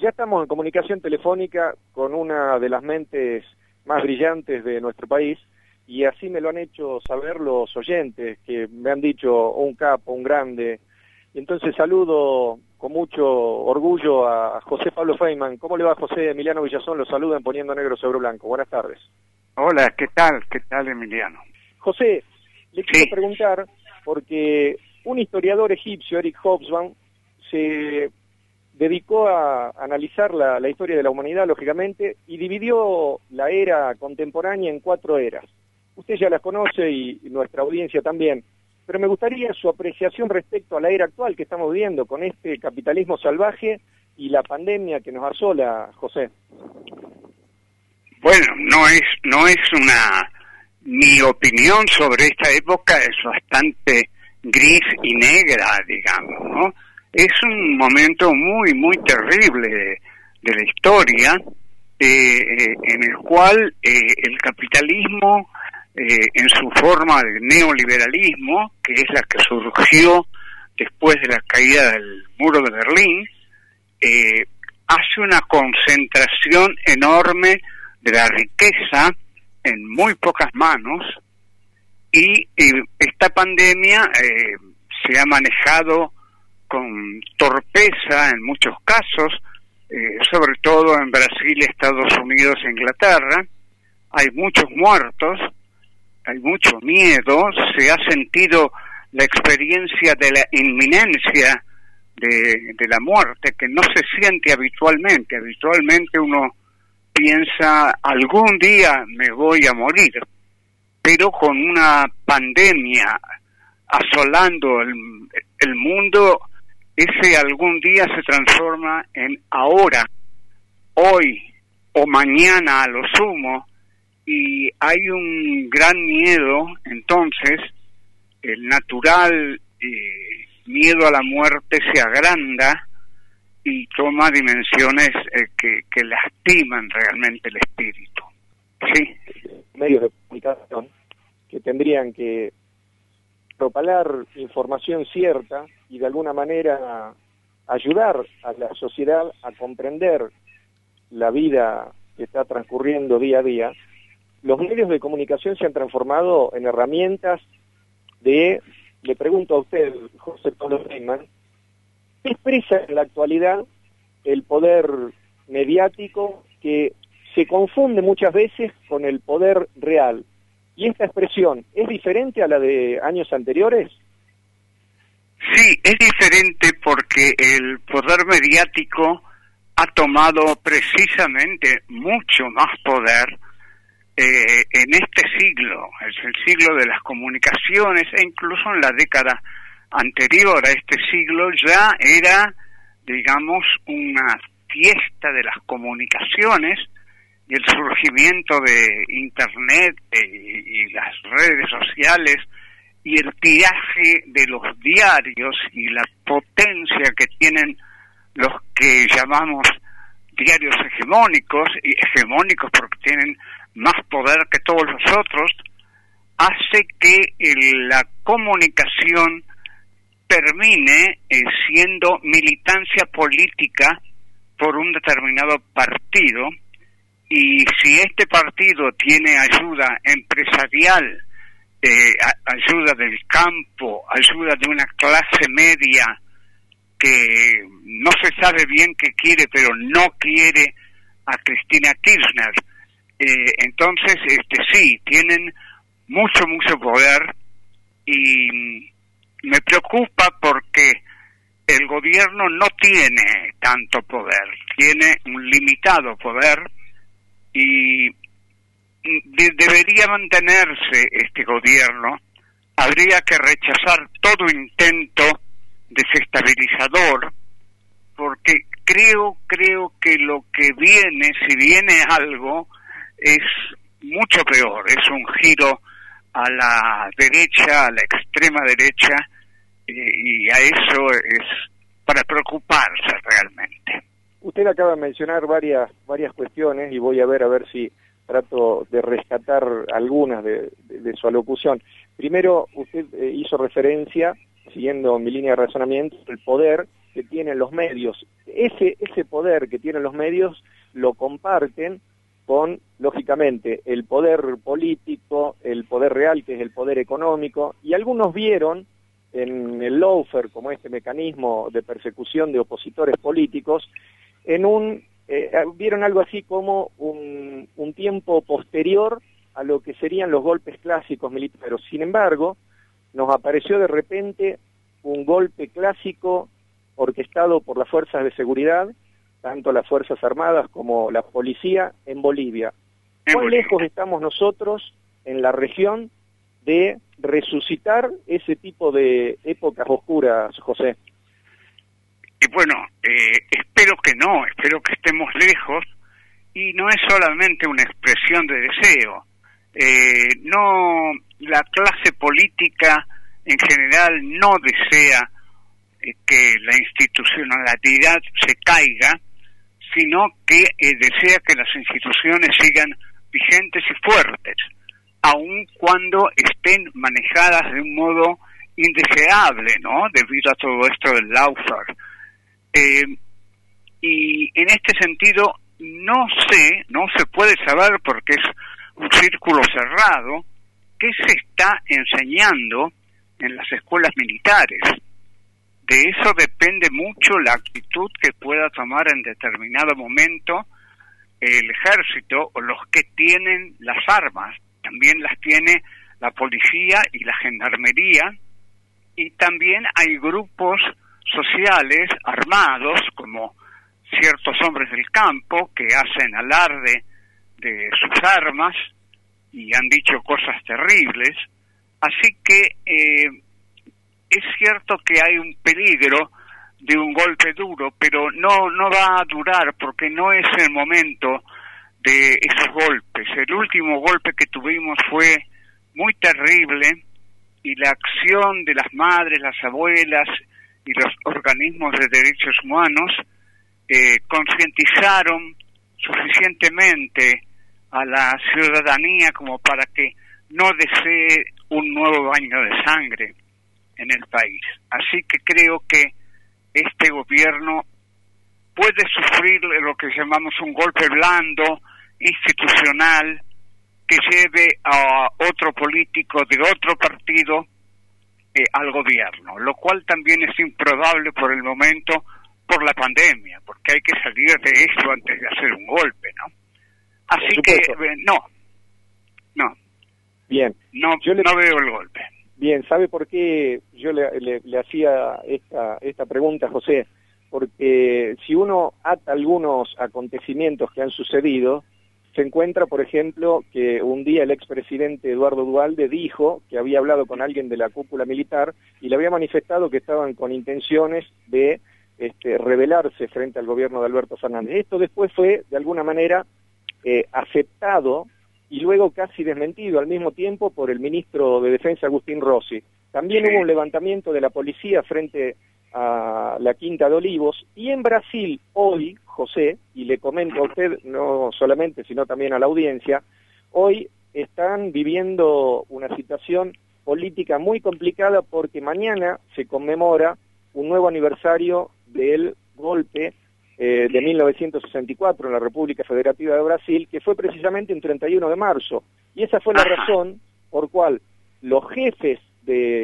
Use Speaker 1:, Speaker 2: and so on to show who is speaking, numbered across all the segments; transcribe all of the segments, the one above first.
Speaker 1: Ya estamos en comunicación telefónica con una de las mentes más brillantes de nuestro país y así me lo han hecho saber los oyentes que me han dicho un capo, un grande. Y entonces saludo con mucho orgullo a José Pablo Feynman. ¿Cómo le va José? Emiliano Villazón lo saluda en Poniendo Negro sobre Blanco. Buenas tardes.
Speaker 2: Hola, ¿qué tal? ¿Qué tal Emiliano?
Speaker 1: José, le quiero preguntar porque un historiador egipcio, Eric Hobsbawm, se dedicó a analizar la, historia de la humanidad, lógicamente, y dividió la era contemporánea en cuatro eras. Usted ya las conoce y, nuestra audiencia también, pero me gustaría su apreciación respecto a la era actual que estamos viviendo con este capitalismo salvaje y la pandemia que nos asola, José.
Speaker 2: Bueno, no es, no es una... Mi opinión sobre esta época es bastante gris y negra, digamos, ¿no? Es un momento muy, muy terrible de, la historia, eh, eh, en el cual eh, el capitalismo, en su forma de neoliberalismo, que es la que surgió después de la caída del muro de Berlín, hace una concentración enorme de la riqueza en muy pocas manos y esta pandemia se ha manejado con torpeza en muchos casos, eh, sobre todo en Brasil, Estados Unidos e Inglaterra. Hay muchos muertos, hay mucho miedo, se ha sentido la experiencia de la inminencia de, la muerte que no se siente habitualmente. Habitualmente uno piensa, algún día me voy a morir, pero con una pandemia asolando el mundo, ese algún día se transforma en ahora, hoy o mañana a lo sumo, y hay un gran miedo, entonces, el natural eh, miedo a la muerte se agranda y toma dimensiones eh, que, que lastiman realmente el espíritu. Sí.
Speaker 1: Medios de comunicación que tendrían que propalar información cierta y de alguna manera ayudar a la sociedad a comprender la vida que está transcurriendo día a día, los medios de comunicación se han transformado en herramientas de, le pregunto a usted, José Pablo Feynman, ¿qué expresa en la actualidad el poder mediático que se confunde muchas veces con el poder real? ¿Y esta expresión es diferente a la de años anteriores?
Speaker 2: Sí, es diferente porque el poder mediático ha tomado precisamente mucho más poder eh, en este siglo, es el siglo de las comunicaciones e incluso en la década anterior a este siglo ya era, digamos, una fiesta de las comunicaciones y el surgimiento de Internet eh, y las redes sociales y el tiraje de los diarios y la potencia que tienen los que llamamos diarios hegemónicos, y hegemónicos porque tienen más poder que todos los otros, hace que la comunicación termine eh, siendo militancia política por un determinado partido y si este partido tiene ayuda empresarial eh, ayuda del campo, ayuda de una clase media que no se sabe bien qué quiere, pero no quiere a Cristina Kirchner. Eh, entonces, este sí, tienen mucho, mucho poder y me preocupa porque el gobierno no tiene tanto poder, tiene un limitado poder y debería mantenerse este gobierno, habría que rechazar todo intento desestabilizador, porque creo, creo que lo que viene, si viene algo, es mucho peor, es un giro a la derecha, a la extrema derecha, y, y a eso es para preocuparse realmente.
Speaker 1: Usted acaba de mencionar varias varias cuestiones y voy a ver a ver si trato de rescatar algunas de, su alocución. Primero, usted eh, hizo referencia, siguiendo mi línea de razonamiento, el poder que tienen los medios. ese, ese poder que tienen los medios lo comparten con, lógicamente, el poder político, el poder real, que es el poder económico, y algunos vieron en el lawfare como este mecanismo de persecución de opositores políticos, en un, eh, vieron algo así como un, un tiempo posterior a lo que serían los golpes clásicos militares. Sin embargo, nos apareció de repente un golpe clásico orquestado por las fuerzas de seguridad, tanto las Fuerzas Armadas como la policía en Bolivia. ¿Cuán lejos estamos nosotros en la región de resucitar ese tipo de épocas oscuras, José?
Speaker 2: Y bueno, eh, espero que no, espero que estemos lejos y no es solamente una expresión de deseo. Eh, no, la clase política en general no desea eh, que la institucionalidad se caiga, sino que desea que las instituciones sigan vigentes y fuertes aun cuando estén manejadas de un modo indeseable, ¿no? Debido a todo esto del lawfare. Eh, y en este sentido, no sé, no se puede saber porque es un círculo cerrado, qué se está enseñando en las escuelas militares. De eso depende mucho la actitud que pueda tomar en determinado momento el ejército o los que tienen las armas también las tiene la policía y la gendarmería, y también hay grupos sociales armados, como ciertos hombres del campo, que hacen alarde de sus armas y han dicho cosas terribles. Así que eh, es cierto que hay un peligro de un golpe duro, pero no, no va a durar porque no es el momento de esos golpes. El último golpe que tuvimos fue muy terrible y la acción de las madres, las abuelas y los organismos de derechos humanos eh, concientizaron suficientemente a la ciudadanía como para que no desee un nuevo baño de sangre en el país. Así que creo que este gobierno puede sufrir lo que llamamos un golpe blando, institucional, que lleve a otro político de otro partido eh, al gobierno, lo cual también es improbable por el momento por la pandemia, porque hay que salir de esto antes de hacer un golpe, ¿no? Así que eh, no, no.
Speaker 1: Bien.
Speaker 2: No, yo no veo el golpe.
Speaker 1: Bien, ¿sabe por qué yo le, le hacía esta, esta pregunta, José? Porque si uno ata algunos acontecimientos que han sucedido, se encuentra, por ejemplo, que un día el expresidente Eduardo Dualde dijo que había hablado con alguien de la cúpula militar y le había manifestado que estaban con intenciones de este, rebelarse frente al gobierno de Alberto Fernández. Esto después fue, de alguna manera, eh, aceptado y luego casi desmentido al mismo tiempo por el ministro de Defensa Agustín Rossi. También hubo un levantamiento de la policía frente a la Quinta de Olivos y en Brasil hoy, José, y le comento a usted no solamente sino también a la audiencia, hoy están viviendo una situación política muy complicada porque mañana se conmemora un nuevo aniversario del golpe eh, de 1964 en la República Federativa de Brasil, que fue precisamente el 31 de marzo. Y esa fue la razón por cual los jefes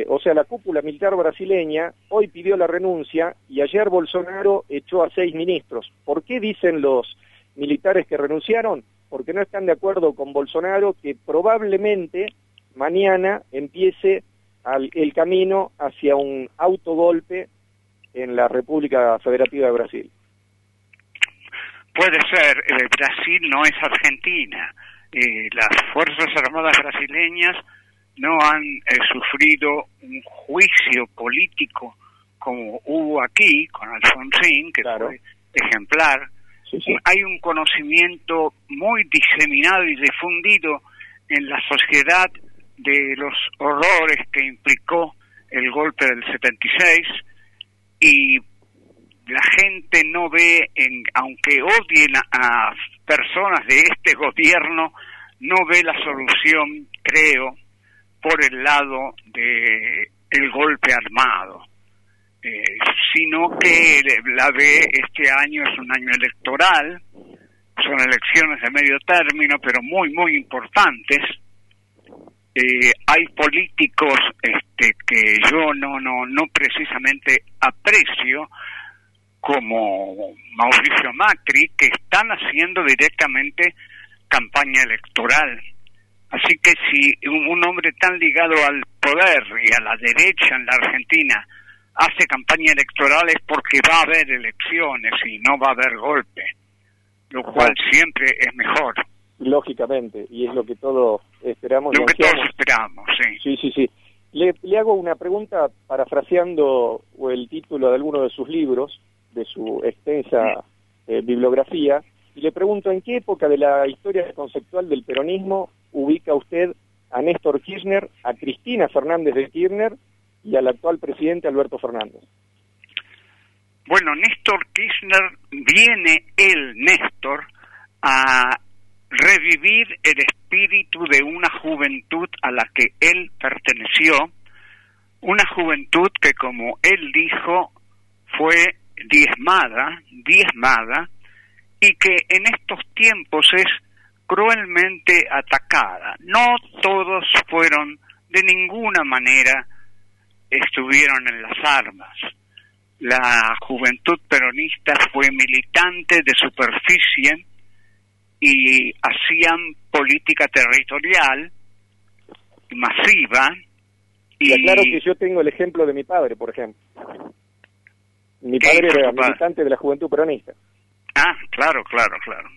Speaker 1: o sea, la cúpula militar brasileña hoy pidió la renuncia y ayer Bolsonaro echó a seis ministros. ¿Por qué dicen los militares que renunciaron? Porque no están de acuerdo con Bolsonaro que probablemente mañana empiece el camino hacia un autogolpe en la República Federativa de Brasil.
Speaker 2: Puede ser, eh, Brasil no es Argentina. Eh, las Fuerzas Armadas brasileñas no han eh, sufrido un juicio político como hubo aquí con Alfonsín, que fue ejemplar. Hay un conocimiento muy diseminado y difundido en la sociedad de los horrores que implicó el golpe del 76 y la gente no ve, en, aunque odien a personas de este gobierno, no ve la solución, creo, por el lado de el golpe armado. eh, sino que la ve este año es un año electoral, son elecciones de medio término, pero muy, muy importantes. Eh, hay políticos este, que yo no, no, no precisamente aprecio, como Mauricio Macri, que están haciendo directamente campaña electoral. Así que si un hombre tan ligado al poder y a la derecha en la Argentina hace campaña electoral es porque va a haber elecciones y no va a haber golpe, lo cual siempre es mejor.
Speaker 1: Lógicamente, y es lo que todos esperamos.
Speaker 2: Lo que todos esperamos, sí.
Speaker 1: Sí, sí, sí. Le, le hago una pregunta parafraseando el título de alguno de sus libros, de su extensa eh, bibliografía, y le pregunto en qué época de la historia conceptual del peronismo ubica usted a Néstor Kirchner, a Cristina Fernández de Kirchner y al actual presidente Alberto Fernández.
Speaker 2: Bueno, Néstor Kirchner viene el Néstor a revivir el espíritu de una juventud a la que él perteneció, una juventud que como él dijo fue diezmada, diezmada, y que en estos tiempos es cruelmente atacada. No todos fueron, de ninguna manera, estuvieron en las armas. La juventud peronista fue militante de superficie y hacían política territorial masiva.
Speaker 1: Y claro que yo tengo el ejemplo de mi padre, por ejemplo. Mi padre era militante de la juventud peronista.
Speaker 2: Ah, claro, claro, claro.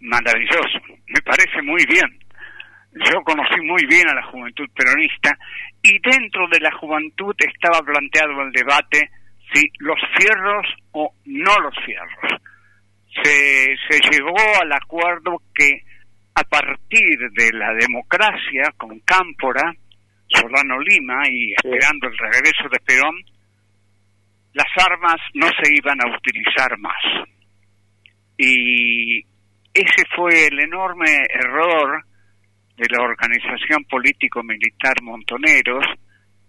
Speaker 2: Maravilloso. Me parece muy bien. Yo conocí muy bien a la juventud peronista y dentro de la juventud estaba planteado el debate si los fierros o no los fierros. Se, se llegó al acuerdo que a partir de la democracia con Cámpora, Solano Lima y esperando el regreso de Perón, las armas no se iban a utilizar más. Y ese fue el enorme error de la organización político-militar Montoneros,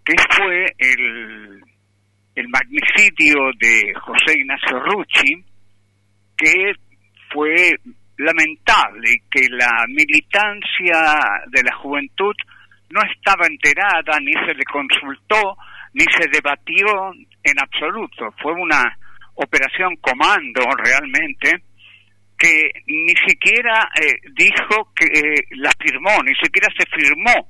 Speaker 2: que fue el, el magnicidio de José Ignacio Rucci, que fue lamentable que la militancia de la juventud no estaba enterada, ni se le consultó, ni se debatió en absoluto. Fue una operación comando realmente que ni siquiera eh, dijo que eh, la firmó, ni siquiera se firmó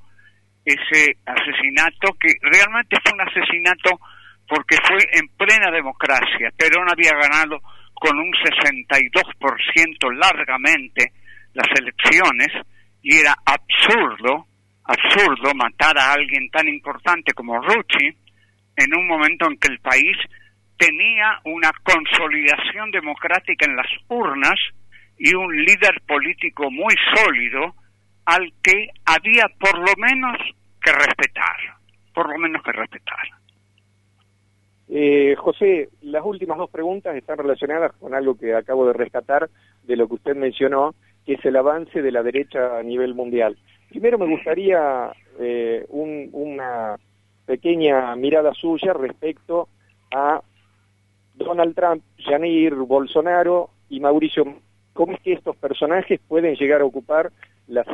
Speaker 2: ese asesinato, que realmente fue un asesinato porque fue en plena democracia. Perón había ganado con un 62% largamente las elecciones y era absurdo, absurdo matar a alguien tan importante como Rucci en un momento en que el país tenía una consolidación democrática en las urnas y un líder político muy sólido al que había por lo menos que respetar, por lo menos que respetar.
Speaker 1: Eh, José, las últimas dos preguntas están relacionadas con algo que acabo de rescatar de lo que usted mencionó, que es el avance de la derecha a nivel mundial. Primero me gustaría eh, una pequeña mirada suya respecto a Donald Trump, Jair Bolsonaro y Mauricio cómo es que estos personajes pueden llegar a ocupar la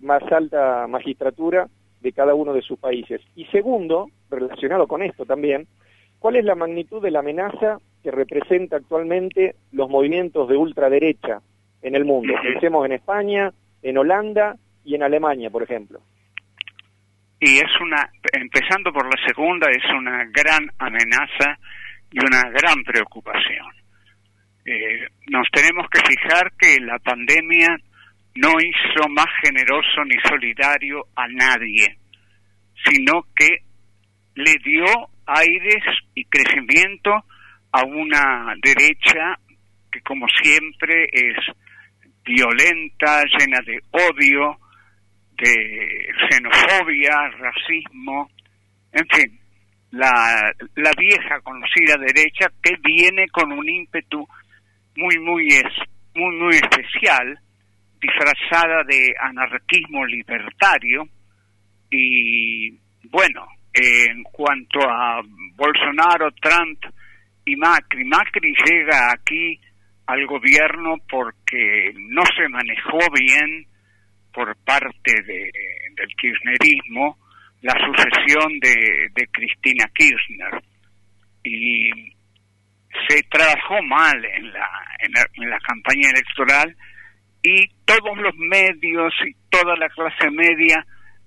Speaker 1: más alta magistratura de cada uno de sus países. Y segundo, relacionado con esto también, ¿cuál es la magnitud de la amenaza que representa actualmente los movimientos de ultraderecha en el mundo? Pensemos en España, en Holanda y en Alemania, por ejemplo.
Speaker 2: Y es una, empezando por la segunda, es una gran amenaza y una gran preocupación. Eh, nos tenemos que fijar que la pandemia no hizo más generoso ni solidario a nadie, sino que le dio aires y crecimiento a una derecha que como siempre es violenta, llena de odio, de xenofobia, racismo, en fin, la, la vieja conocida derecha que viene con un ímpetu muy, muy, es, muy, muy especial, disfrazada de anarquismo libertario. Y bueno, en cuanto a Bolsonaro, Trump y Macri. Macri llega aquí al gobierno porque no se manejó bien por parte de, del kirchnerismo la sucesión de, de Cristina Kirchner y se trabajó mal en la, en la, campaña electoral y todos los medios y toda la clase media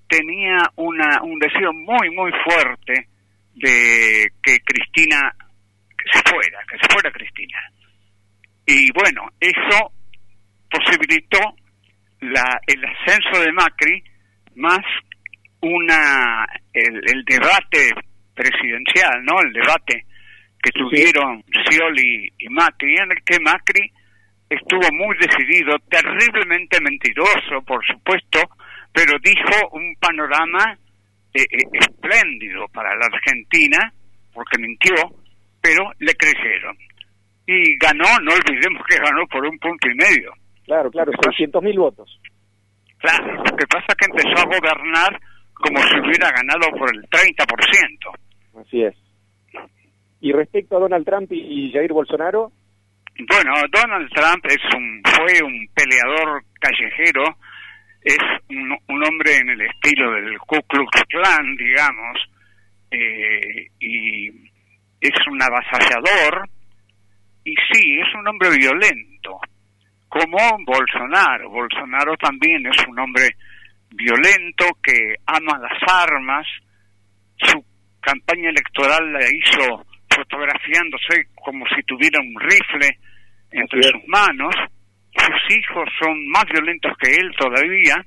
Speaker 2: tenía una, un deseo muy, muy fuerte de que Cristina que se fuera, que se fuera Cristina. Y bueno, eso posibilitó la, el ascenso de Macri más una el, el debate presidencial, ¿no? El debate que tuvieron Scioli y Macri, en el que Macri estuvo muy decidido, terriblemente mentiroso, por supuesto, pero dijo un panorama eh, eh, espléndido para la Argentina, porque mintió, pero le creyeron. Y ganó, no olvidemos que ganó por un punto y medio.
Speaker 1: Claro, claro, 600 mil votos.
Speaker 2: Claro, lo que pasa es que empezó a gobernar como si hubiera ganado por el 30%.
Speaker 1: Así es. Y respecto a Donald Trump y Jair Bolsonaro.
Speaker 2: Bueno, Donald Trump es un, fue un peleador callejero, es un, hombre en el estilo del Ku Klux Klan, digamos, eh, y es un avasallador, y sí, es un hombre violento, como Bolsonaro. Bolsonaro también es un hombre violento que ama las armas, su campaña electoral la hizo fotografiándose como si tuviera un rifle entre sus manos. Sus hijos son más violentos que él todavía.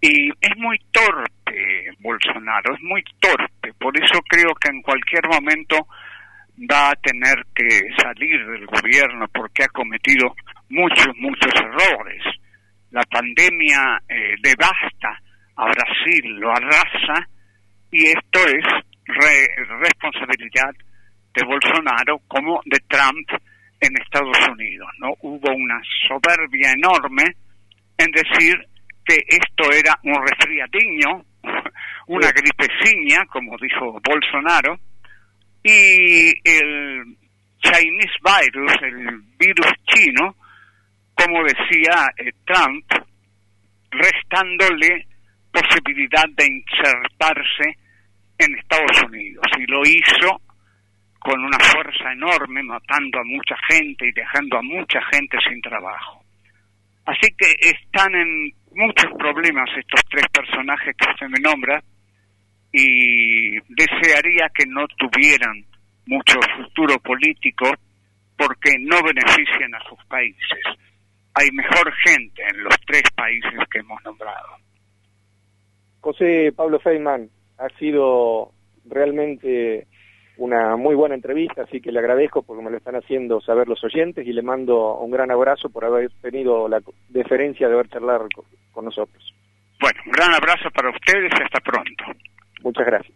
Speaker 2: Y es muy torpe Bolsonaro, es muy torpe. Por eso creo que en cualquier momento va a tener que salir del gobierno porque ha cometido muchos, muchos errores. La pandemia eh, devasta a Brasil, lo arrasa y esto es responsabilidad de Bolsonaro como de Trump en Estados Unidos. No hubo una soberbia enorme en decir que esto era un resfriadiño, una gripeciña, como dijo Bolsonaro, y el Chinese virus, el virus chino, como decía eh, Trump, restándole posibilidad de insertarse en Estados Unidos. Y lo hizo con una fuerza enorme, matando a mucha gente y dejando a mucha gente sin trabajo. Así que están en muchos problemas estos tres personajes que se me nombra y desearía que no tuvieran mucho futuro político porque no benefician a sus países. Hay mejor gente en los tres países que hemos nombrado.
Speaker 1: José Pablo Feynman, ha sido realmente una muy buena entrevista, así que le agradezco porque me lo están haciendo saber los oyentes y le mando un gran abrazo por haber tenido la deferencia de haber charlado con nosotros.
Speaker 2: Bueno, un gran abrazo para ustedes y hasta pronto.
Speaker 1: Muchas gracias.